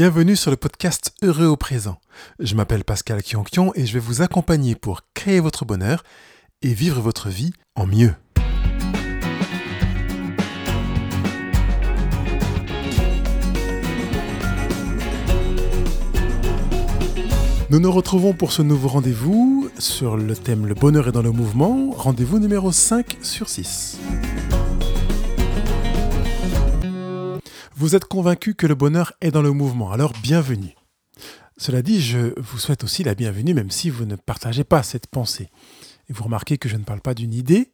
Bienvenue sur le podcast Heureux au présent. Je m'appelle Pascal Kionkion et je vais vous accompagner pour créer votre bonheur et vivre votre vie en mieux. Nous nous retrouvons pour ce nouveau rendez-vous sur le thème Le bonheur est dans le mouvement, rendez-vous numéro 5 sur 6. Vous êtes convaincu que le bonheur est dans le mouvement, alors bienvenue. Cela dit, je vous souhaite aussi la bienvenue même si vous ne partagez pas cette pensée. Et vous remarquez que je ne parle pas d'une idée,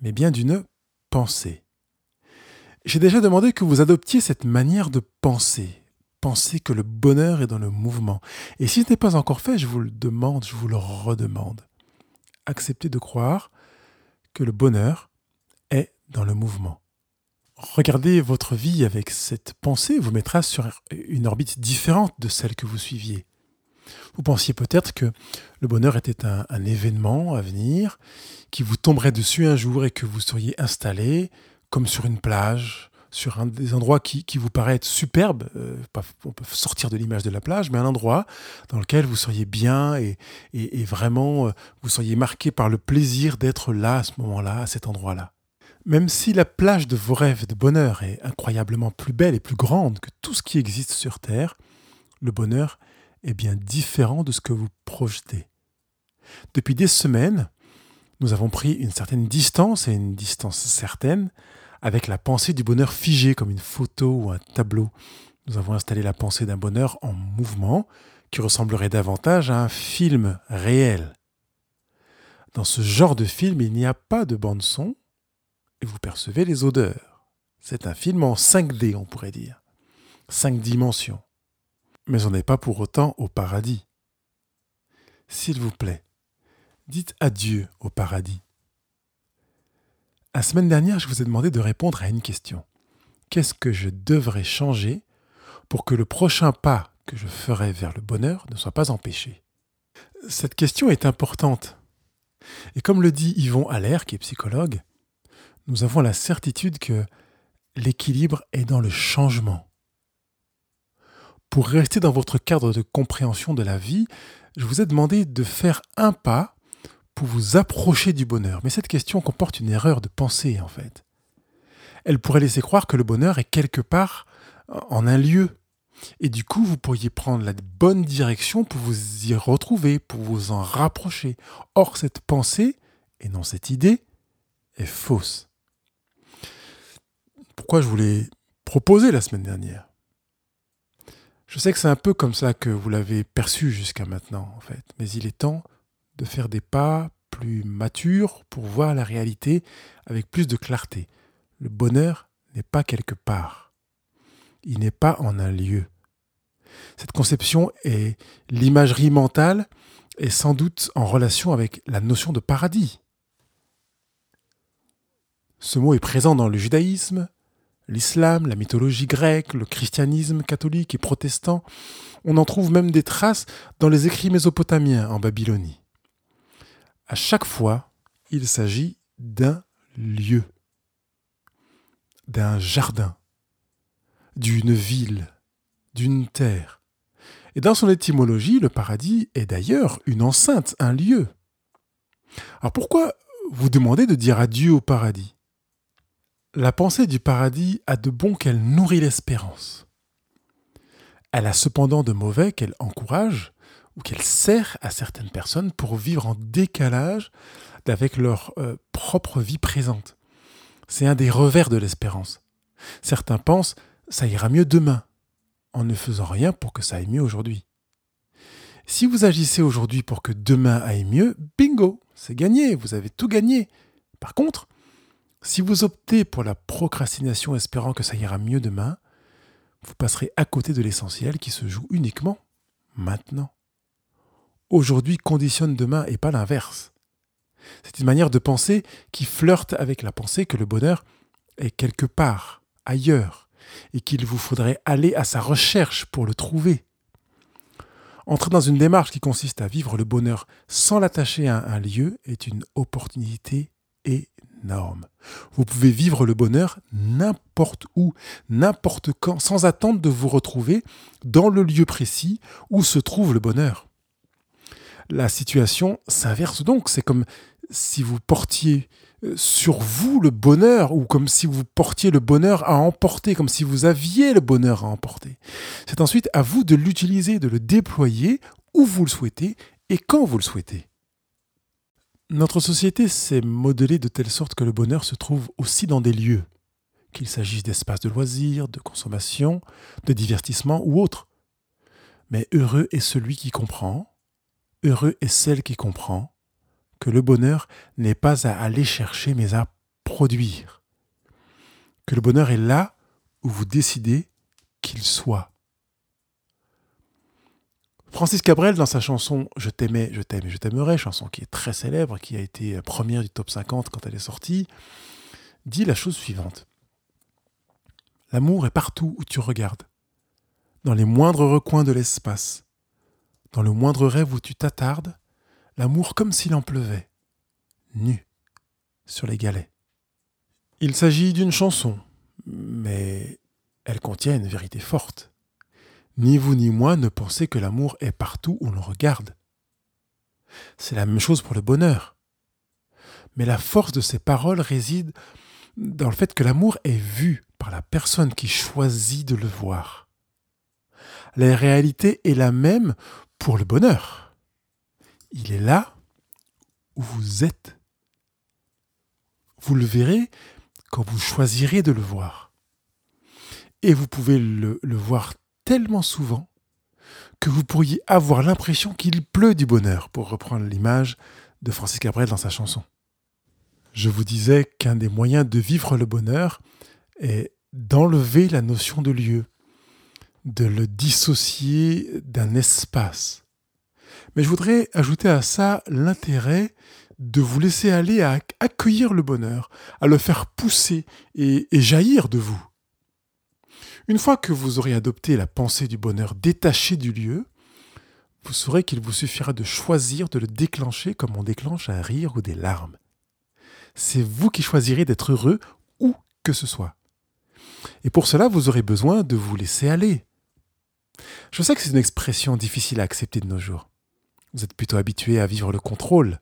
mais bien d'une pensée. J'ai déjà demandé que vous adoptiez cette manière de penser. Penser que le bonheur est dans le mouvement. Et si ce n'est pas encore fait, je vous le demande, je vous le redemande. Acceptez de croire que le bonheur est dans le mouvement. Regardez votre vie avec cette pensée vous mettra sur une orbite différente de celle que vous suiviez. Vous pensiez peut-être que le bonheur était un, événement à venir, qui vous tomberait dessus un jour et que vous seriez installé comme sur une plage, sur un des endroits qui, vous paraît être superbe, euh, on peut sortir de l'image de la plage, mais un endroit dans lequel vous seriez bien et, et vraiment euh, vous seriez marqué par le plaisir d'être là à ce moment-là, à cet endroit-là. Même si la plage de vos rêves de bonheur est incroyablement plus belle et plus grande que tout ce qui existe sur Terre, le bonheur est bien différent de ce que vous projetez. Depuis des semaines, nous avons pris une certaine distance et une distance certaine avec la pensée du bonheur figé comme une photo ou un tableau. Nous avons installé la pensée d'un bonheur en mouvement qui ressemblerait davantage à un film réel. Dans ce genre de film, il n'y a pas de bande son, vous percevez les odeurs. C'est un film en 5D, on pourrait dire. 5 dimensions. Mais on n'est pas pour autant au paradis. S'il vous plaît, dites adieu au paradis. La semaine dernière, je vous ai demandé de répondre à une question. Qu'est-ce que je devrais changer pour que le prochain pas que je ferai vers le bonheur ne soit pas empêché? Cette question est importante. Et comme le dit Yvon Allaire, qui est psychologue, nous avons la certitude que l'équilibre est dans le changement. Pour rester dans votre cadre de compréhension de la vie, je vous ai demandé de faire un pas pour vous approcher du bonheur. Mais cette question comporte une erreur de pensée en fait. Elle pourrait laisser croire que le bonheur est quelque part en un lieu. Et du coup, vous pourriez prendre la bonne direction pour vous y retrouver, pour vous en rapprocher. Or, cette pensée, et non cette idée, est fausse pourquoi je vous l'ai proposé la semaine dernière. Je sais que c'est un peu comme ça que vous l'avez perçu jusqu'à maintenant, en fait, mais il est temps de faire des pas plus matures pour voir la réalité avec plus de clarté. Le bonheur n'est pas quelque part. Il n'est pas en un lieu. Cette conception est l'imagerie mentale est sans doute en relation avec la notion de paradis. Ce mot est présent dans le judaïsme, l'islam, la mythologie grecque, le christianisme catholique et protestant. On en trouve même des traces dans les écrits mésopotamiens en Babylonie. À chaque fois, il s'agit d'un lieu, d'un jardin, d'une ville, d'une terre. Et dans son étymologie, le paradis est d'ailleurs une enceinte, un lieu. Alors pourquoi vous demandez de dire adieu au paradis? La pensée du paradis a de bon qu'elle nourrit l'espérance. Elle a cependant de mauvais qu'elle encourage ou qu'elle sert à certaines personnes pour vivre en décalage avec leur euh, propre vie présente. C'est un des revers de l'espérance. Certains pensent ça ira mieux demain, en ne faisant rien pour que ça aille mieux aujourd'hui. Si vous agissez aujourd'hui pour que demain aille mieux, bingo, c'est gagné, vous avez tout gagné. Par contre, si vous optez pour la procrastination espérant que ça ira mieux demain, vous passerez à côté de l'essentiel qui se joue uniquement maintenant. Aujourd'hui conditionne demain et pas l'inverse. C'est une manière de penser qui flirte avec la pensée que le bonheur est quelque part, ailleurs, et qu'il vous faudrait aller à sa recherche pour le trouver. Entrer dans une démarche qui consiste à vivre le bonheur sans l'attacher à un lieu est une opportunité énorme. Vous pouvez vivre le bonheur n'importe où, n'importe quand, sans attendre de vous retrouver dans le lieu précis où se trouve le bonheur. La situation s'inverse donc, c'est comme si vous portiez euh, sur vous le bonheur, ou comme si vous portiez le bonheur à emporter, comme si vous aviez le bonheur à emporter. C'est ensuite à vous de l'utiliser, de le déployer où vous le souhaitez et quand vous le souhaitez. Notre société s'est modelée de telle sorte que le bonheur se trouve aussi dans des lieux, qu'il s'agisse d'espaces de loisirs, de consommation, de divertissement ou autres. Mais heureux est celui qui comprend, heureux est celle qui comprend, que le bonheur n'est pas à aller chercher mais à produire. Que le bonheur est là où vous décidez qu'il soit. Francis Cabrel, dans sa chanson Je t'aimais, je t'aime et je t'aimerai, chanson qui est très célèbre, qui a été première du top 50 quand elle est sortie, dit la chose suivante. L'amour est partout où tu regardes, dans les moindres recoins de l'espace, dans le moindre rêve où tu t'attardes, l'amour comme s'il en pleuvait, nu, sur les galets. Il s'agit d'une chanson, mais elle contient une vérité forte. Ni vous ni moi ne pensez que l'amour est partout où l'on regarde. C'est la même chose pour le bonheur. Mais la force de ces paroles réside dans le fait que l'amour est vu par la personne qui choisit de le voir. La réalité est la même pour le bonheur. Il est là où vous êtes. Vous le verrez quand vous choisirez de le voir. Et vous pouvez le, le voir tellement souvent que vous pourriez avoir l'impression qu'il pleut du bonheur, pour reprendre l'image de Francis Cabrel dans sa chanson. Je vous disais qu'un des moyens de vivre le bonheur est d'enlever la notion de lieu, de le dissocier d'un espace. Mais je voudrais ajouter à ça l'intérêt de vous laisser aller à accueillir le bonheur, à le faire pousser et, et jaillir de vous. Une fois que vous aurez adopté la pensée du bonheur détachée du lieu, vous saurez qu'il vous suffira de choisir de le déclencher comme on déclenche un rire ou des larmes. C'est vous qui choisirez d'être heureux où que ce soit. Et pour cela, vous aurez besoin de vous laisser aller. Je sais que c'est une expression difficile à accepter de nos jours. Vous êtes plutôt habitué à vivre le contrôle.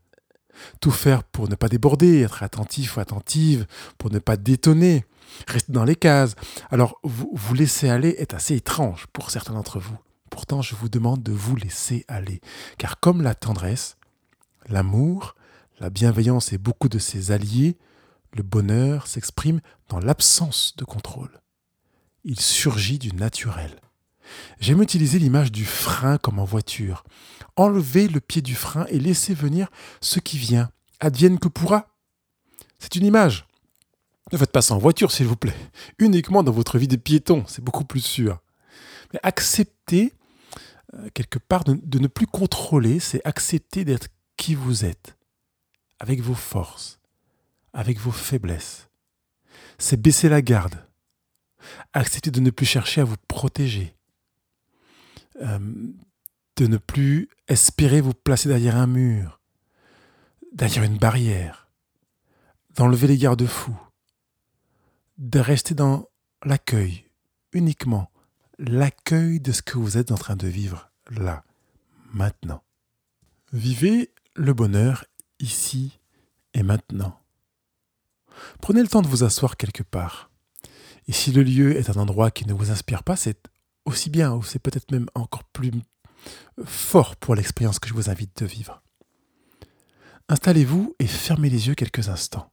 Tout faire pour ne pas déborder, être attentif ou attentive, pour ne pas détonner, Rester dans les cases. Alors, vous, vous laisser aller est assez étrange pour certains d'entre vous. Pourtant, je vous demande de vous laisser aller. Car comme la tendresse, l'amour, la bienveillance et beaucoup de ses alliés, le bonheur s'exprime dans l'absence de contrôle. Il surgit du naturel. J'aime utiliser l'image du frein comme en voiture. Enlevez le pied du frein et laissez venir ce qui vient, advienne que pourra. C'est une image. Ne faites pas ça en voiture, s'il vous plaît. Uniquement dans votre vie de piéton, c'est beaucoup plus sûr. Mais accepter, euh, quelque part, de, ne plus contrôler, c'est accepter d'être qui vous êtes, avec vos forces, avec vos faiblesses. C'est baisser la garde. Accepter de ne plus chercher à vous protéger. Euh, de ne plus espérer vous placer derrière un mur, derrière une barrière, d'enlever les garde-fous, de rester dans l'accueil, uniquement l'accueil de ce que vous êtes en train de vivre là, maintenant. Vivez le bonheur ici et maintenant. Prenez le temps de vous asseoir quelque part. Et si le lieu est un endroit qui ne vous inspire pas, c'est aussi bien, ou c'est peut-être même encore plus fort pour l'expérience que je vous invite de vivre. Installez-vous et fermez les yeux quelques instants.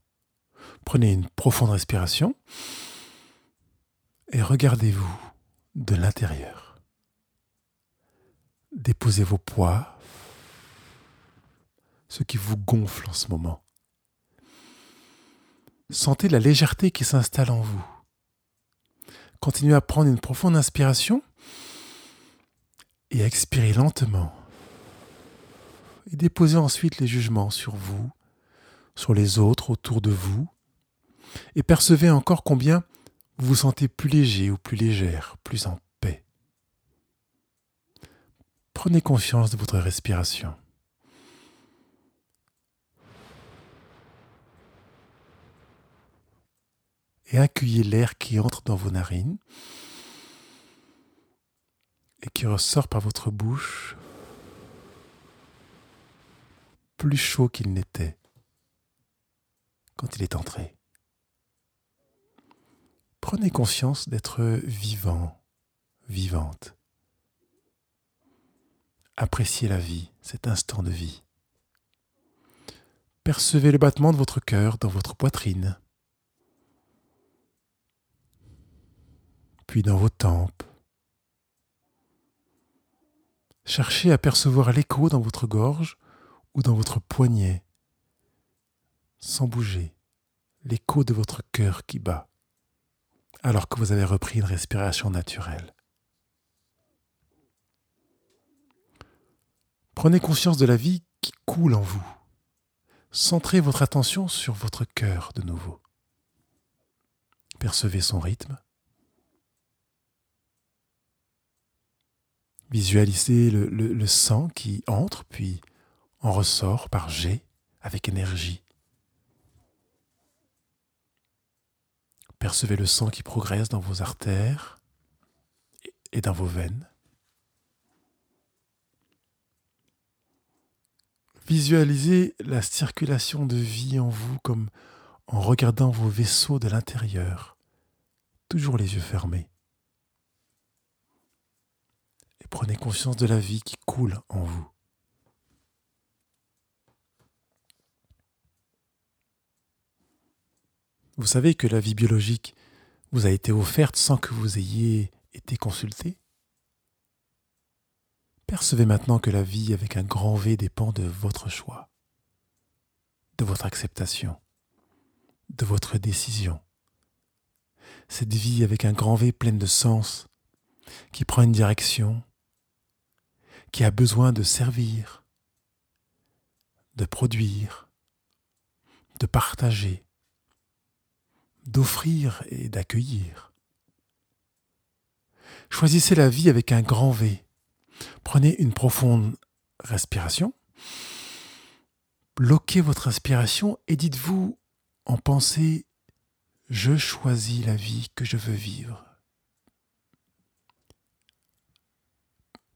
Prenez une profonde respiration et regardez-vous de l'intérieur. Déposez vos poids, ce qui vous gonfle en ce moment. Sentez la légèreté qui s'installe en vous. Continuez à prendre une profonde inspiration et à expirer lentement. Et déposez ensuite les jugements sur vous, sur les autres autour de vous, et percevez encore combien vous vous sentez plus léger ou plus légère, plus en paix. Prenez conscience de votre respiration. et accueillez l'air qui entre dans vos narines et qui ressort par votre bouche plus chaud qu'il n'était quand il est entré. Prenez conscience d'être vivant, vivante. Appréciez la vie, cet instant de vie. Percevez le battement de votre cœur dans votre poitrine, puis dans vos tempes. Cherchez à percevoir l'écho dans votre gorge ou dans votre poignet, sans bouger, l'écho de votre cœur qui bat, alors que vous avez repris une respiration naturelle. Prenez conscience de la vie qui coule en vous. Centrez votre attention sur votre cœur de nouveau. Percevez son rythme. Visualisez le, sang qui entre puis en ressort par jet avec énergie. Percevez le sang qui progresse dans vos artères et dans vos veines. Visualisez la circulation de vie en vous comme en regardant vos vaisseaux de l'intérieur, toujours les yeux fermés. Et prenez conscience de la vie qui coule en vous. Vous savez que la vie biologique vous a été offerte sans que vous ayez été consulté? Percevez maintenant que la vie avec un grand V dépend de votre choix, de votre acceptation, de votre décision. Cette vie avec un grand V pleine de sens, qui prend une direction, qui a besoin de servir, de produire, de partager, d'offrir et d'accueillir. Choisissez la vie avec un grand V Prenez une profonde respiration. Bloquez votre respiration et dites-vous en pensée Je choisis la vie que je veux vivre.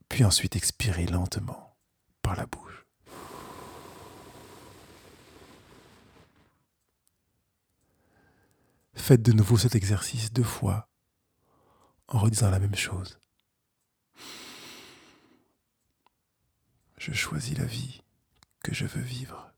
Puis ensuite expirez lentement par la bouche. Faites de nouveau cet exercice deux fois en redisant la même chose. Je choisis la vie que je veux vivre.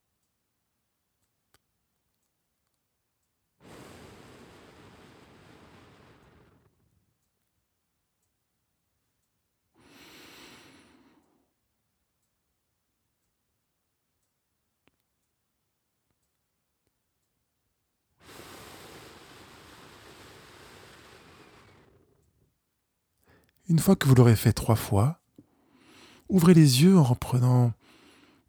Une fois que vous l'aurez fait trois fois, Ouvrez les yeux en reprenant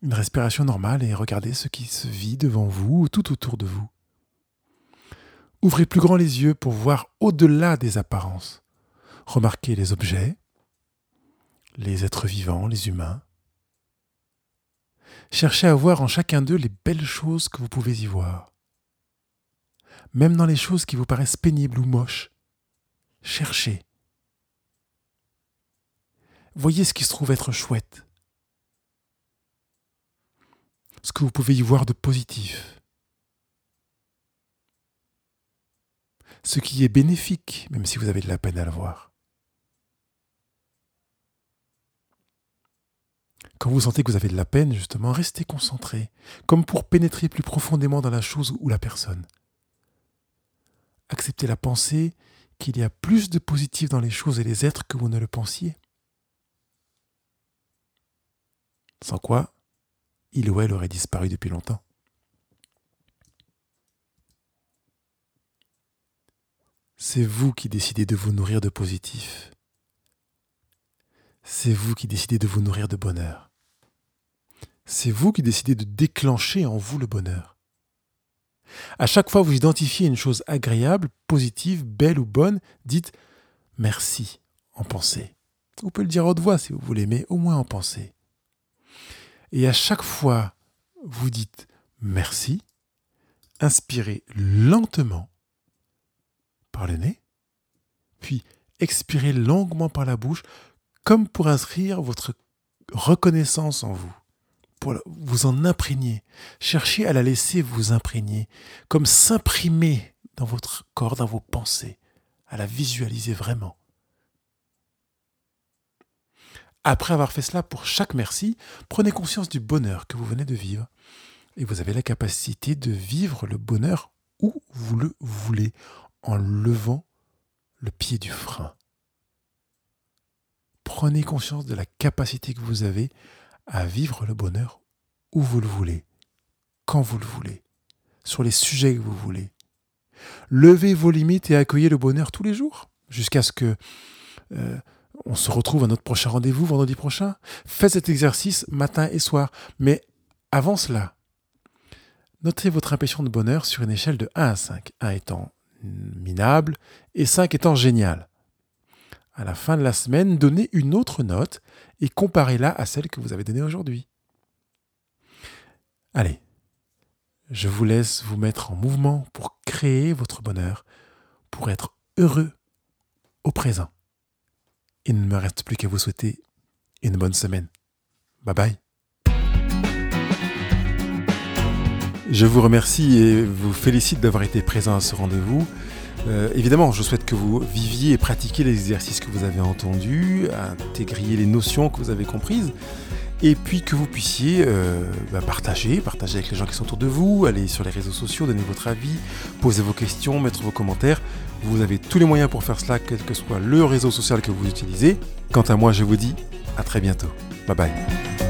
une respiration normale et regardez ce qui se vit devant vous ou tout autour de vous. Ouvrez plus grand les yeux pour voir au-delà des apparences. Remarquez les objets, les êtres vivants, les humains. Cherchez à voir en chacun d'eux les belles choses que vous pouvez y voir. Même dans les choses qui vous paraissent pénibles ou moches, cherchez Voyez ce qui se trouve être chouette. Ce que vous pouvez y voir de positif. Ce qui est bénéfique, même si vous avez de la peine à le voir. Quand vous sentez que vous avez de la peine, justement, restez concentré, comme pour pénétrer plus profondément dans la chose ou la personne. Acceptez la pensée qu'il y a plus de positif dans les choses et les êtres que vous ne le pensiez. Sans quoi il ou elle aurait disparu depuis longtemps. C'est vous qui décidez de vous nourrir de positif. C'est vous qui décidez de vous nourrir de bonheur. C'est vous qui décidez de déclencher en vous le bonheur. À chaque fois que vous identifiez une chose agréable, positive, belle ou bonne, dites merci en pensée. Vous pouvez le dire à haute voix si vous voulez, mais au moins en pensée. Et à chaque fois, vous dites merci, inspirez lentement par le nez, puis expirez longuement par la bouche, comme pour inscrire votre reconnaissance en vous, pour vous en imprégner. Cherchez à la laisser vous imprégner, comme s'imprimer dans votre corps, dans vos pensées, à la visualiser vraiment. Après avoir fait cela pour chaque merci, prenez conscience du bonheur que vous venez de vivre. Et vous avez la capacité de vivre le bonheur où vous le voulez, en levant le pied du frein. Prenez conscience de la capacité que vous avez à vivre le bonheur où vous le voulez, quand vous le voulez, sur les sujets que vous voulez. Levez vos limites et accueillez le bonheur tous les jours, jusqu'à ce que euh, on se retrouve à notre prochain rendez-vous vendredi prochain. Faites cet exercice matin et soir. Mais avant cela, notez votre impression de bonheur sur une échelle de 1 à 5. 1 étant minable et 5 étant génial. À la fin de la semaine, donnez une autre note et comparez-la à celle que vous avez donnée aujourd'hui. Allez, je vous laisse vous mettre en mouvement pour créer votre bonheur, pour être heureux au présent. Il ne me reste plus qu'à vous souhaiter une bonne semaine. Bye bye. Je vous remercie et vous félicite d'avoir été présent à ce rendez-vous. Euh, évidemment, je souhaite que vous viviez et pratiquiez les exercices que vous avez entendus, intégriez les notions que vous avez comprises, et puis que vous puissiez euh, bah, partager, partager avec les gens qui sont autour de vous, aller sur les réseaux sociaux, donner votre avis, poser vos questions, mettre vos commentaires. Vous avez tous les moyens pour faire cela, quel que soit le réseau social que vous utilisez. Quant à moi, je vous dis à très bientôt. Bye bye.